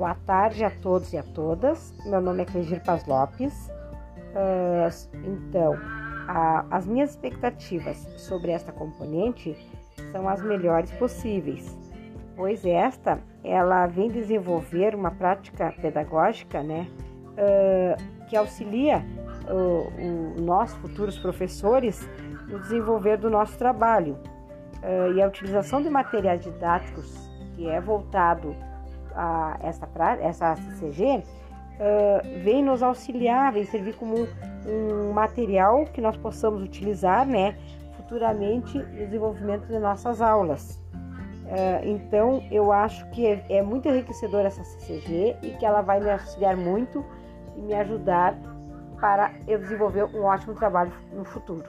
Boa tarde a todos e a todas. Meu nome é Clegir Paz Lopes. Uh, então, a, as minhas expectativas sobre esta componente são as melhores possíveis, pois esta ela vem desenvolver uma prática pedagógica, né, uh, que auxilia uh, o, nós futuros professores no desenvolver do nosso trabalho uh, e a utilização de materiais didáticos que é voltado a essa, essa CCG uh, vem nos auxiliar, vem servir como um, um material que nós possamos utilizar né, futuramente no desenvolvimento de nossas aulas. Uh, então, eu acho que é, é muito enriquecedora essa CCG e que ela vai me auxiliar muito e me ajudar para eu desenvolver um ótimo trabalho no futuro.